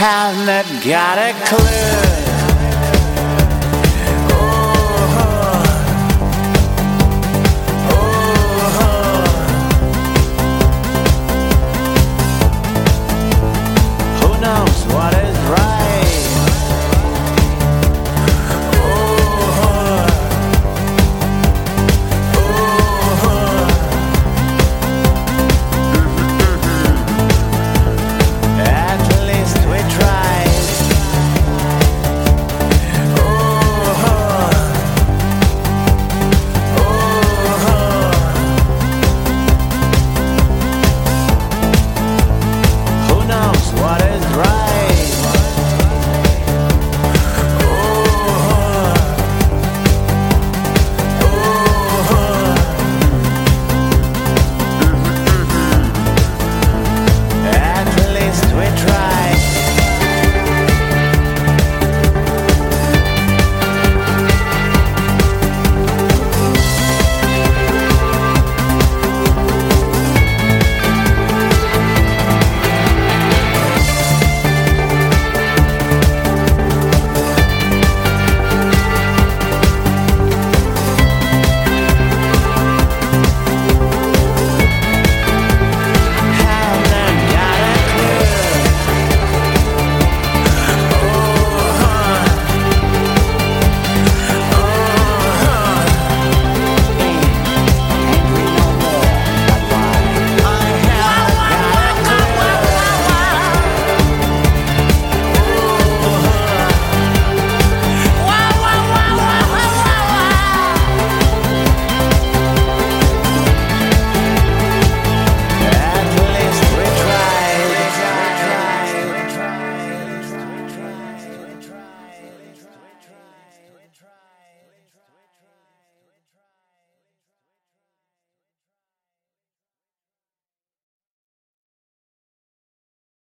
haven't got a clue.